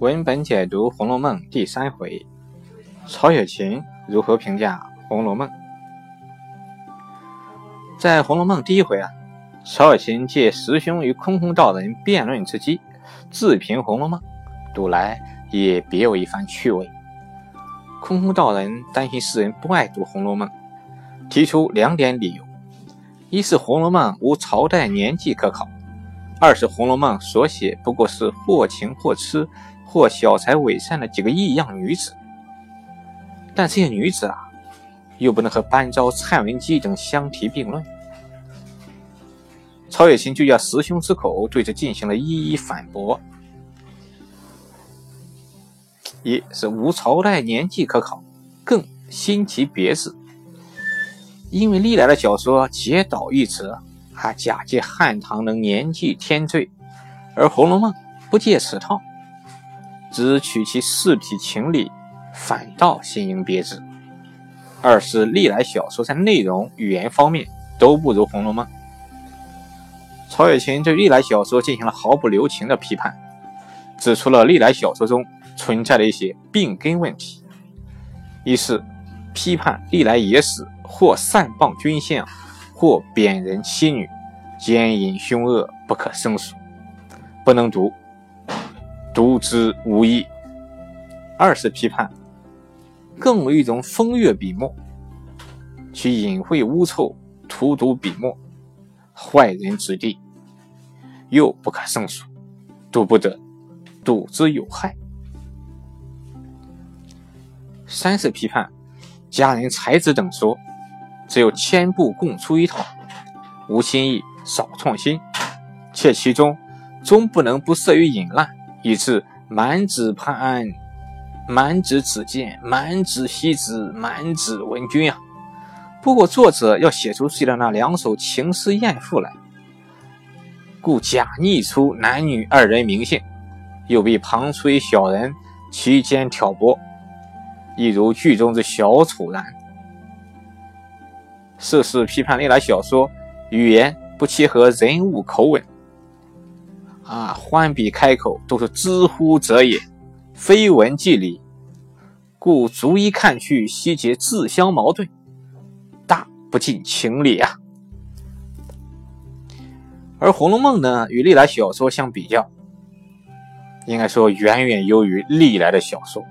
文本解读《红楼梦》第三回，曹雪芹如何评价《红楼梦》？在《红楼梦》第一回啊，曹雪芹借师兄与空空道人辩论之机，自评《红楼梦》，读来也别有一番趣味。空空道人担心世人不爱读《红楼梦》，提出两点理由：一是《红楼梦》无朝代年纪可考；二是《红楼梦》所写不过是或情或痴。或小才伪善的几个异样女子，但这些女子啊，又不能和班昭、蔡文姬等相提并论。曹雪芹就叫师兄之口对这进行了一一反驳：一是无朝代年纪可考，更新奇别致。因为历来的小说皆导一词，还假借汉唐能年纪天罪，而《红楼梦》不借此套。只取其事体情理，反倒新颖别致。二是历来小说在内容、语言方面都不如《红楼梦》。曹雪芹对历来小说进行了毫不留情的批判，指出了历来小说中存在的一些病根问题。一是批判历来野史或擅谤君相，或贬人妻女，奸淫凶恶，不可胜数，不能读。读之无益。二是批判，更有一种风月笔墨，其隐晦污臭，荼毒笔墨，坏人子弟，又不可胜数，读不得，读之有害。三是批判，佳人才子等说，只有千部共出一套，无新意，少创新，且其中终不能不涉于隐滥。以致满纸潘，满纸子建，满纸西子，满纸文君啊！不过作者要写出自己的那两首情诗艳赋来，故假拟出男女二人名姓，又被旁出一小人其间挑拨，一如剧中之小丑然。涉事批判历来小说语言不契合人物口吻。啊，欢笔开口都是知乎者也，非文即理，故逐一看去，悉皆自相矛盾，大不近情理啊。而《红楼梦》呢，与历来小说相比较，应该说远远优于历来的小说。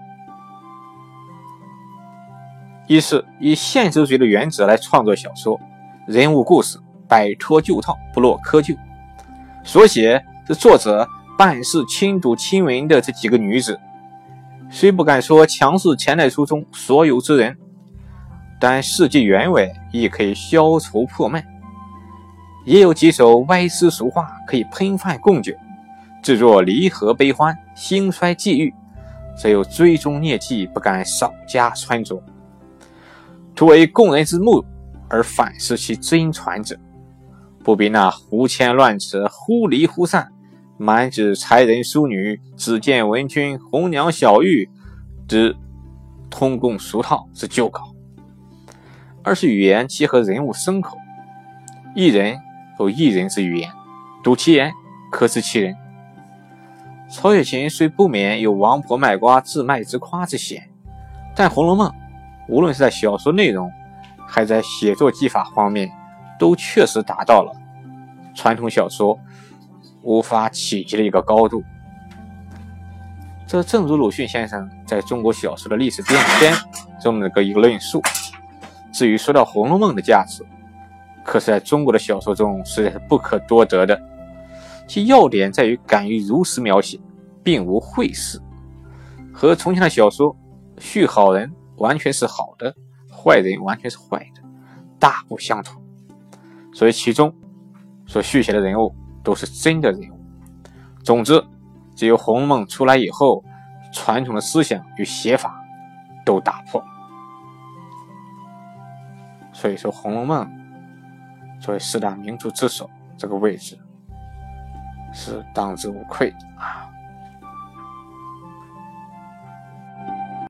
一是以现实主义的原则来创作小说，人物故事摆脱旧套，不落窠臼，所写。是作者半世亲睹亲闻的这几个女子，虽不敢说强势前代书中所有之人，但事迹原委亦可以消愁破闷，也有几首歪诗俗话可以喷饭供酒，制作离合悲欢、兴衰际遇，则有追踪孽迹不敢少加穿着，图为供人之目而反思其真传者，不比那胡牵乱扯、忽离忽散。满纸才人淑女，只见文君、红娘小玉之通共俗套之旧稿。二是语言契合人物牲口，一人有一人之语言，读其言可知其人。曹雪芹虽不免有王婆卖瓜自卖自夸之嫌，但《红楼梦》无论是在小说内容，还在写作技法方面，都确实达到了传统小说。无法企及的一个高度。这正如鲁迅先生在中国小说的历史变迁中的个一个论述。至于说到《红楼梦》的价值，可是在中国的小说中实在是不可多得的。其要点在于敢于如实描写，并无讳饰，和从前的小说叙好人完全是好的，坏人完全是坏的，大不相同。所以其中所续写的人物。都是真的人物。总之，只有《红楼梦》出来以后，传统的思想与写法都打破。所以说，《红楼梦》作为四大名著之首，这个位置是当之无愧的啊。